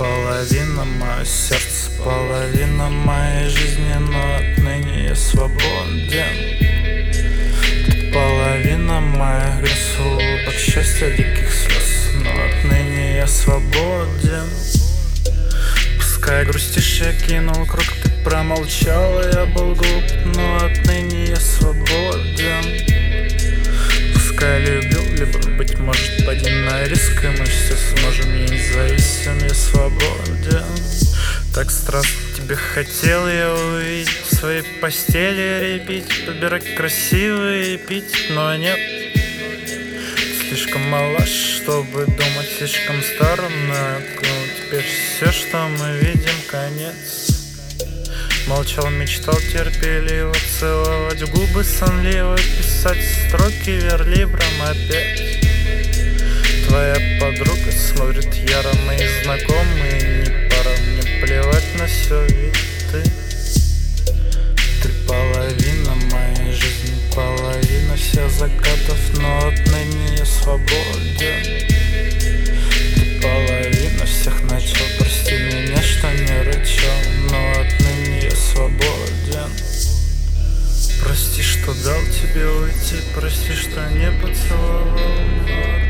половина, мое сердце половина моей жизни Но отныне я свободен. Ты половина моих грез, счастья, диких слез Но отныне я свободен. Пускай грустишь, я кинул круг, ты промолчал, я был глуп Но отныне я свободен. Пускай любил, либо, быть может, пойдем на риск И мы все сможем, я свободен Так страстно тебе хотел я увидеть В своей постели репить, подбирать красивые пить Но нет, слишком мала, чтобы думать слишком старым Но теперь все, что мы видим, конец. Молчал, мечтал терпеливо Целовать губы сонливо Писать строки верлибром опять. Твоя подруга смотрит яро Мои знакомые не пора Мне плевать на все, ведь ты. Ты половина моей жизни, половина всех закатов Но отныне я свободен. Ты половина всех начал, прости меня, что не рычал Но отныне я свободен. Прости, что дал тебе уйти, прости, что не поцеловал, но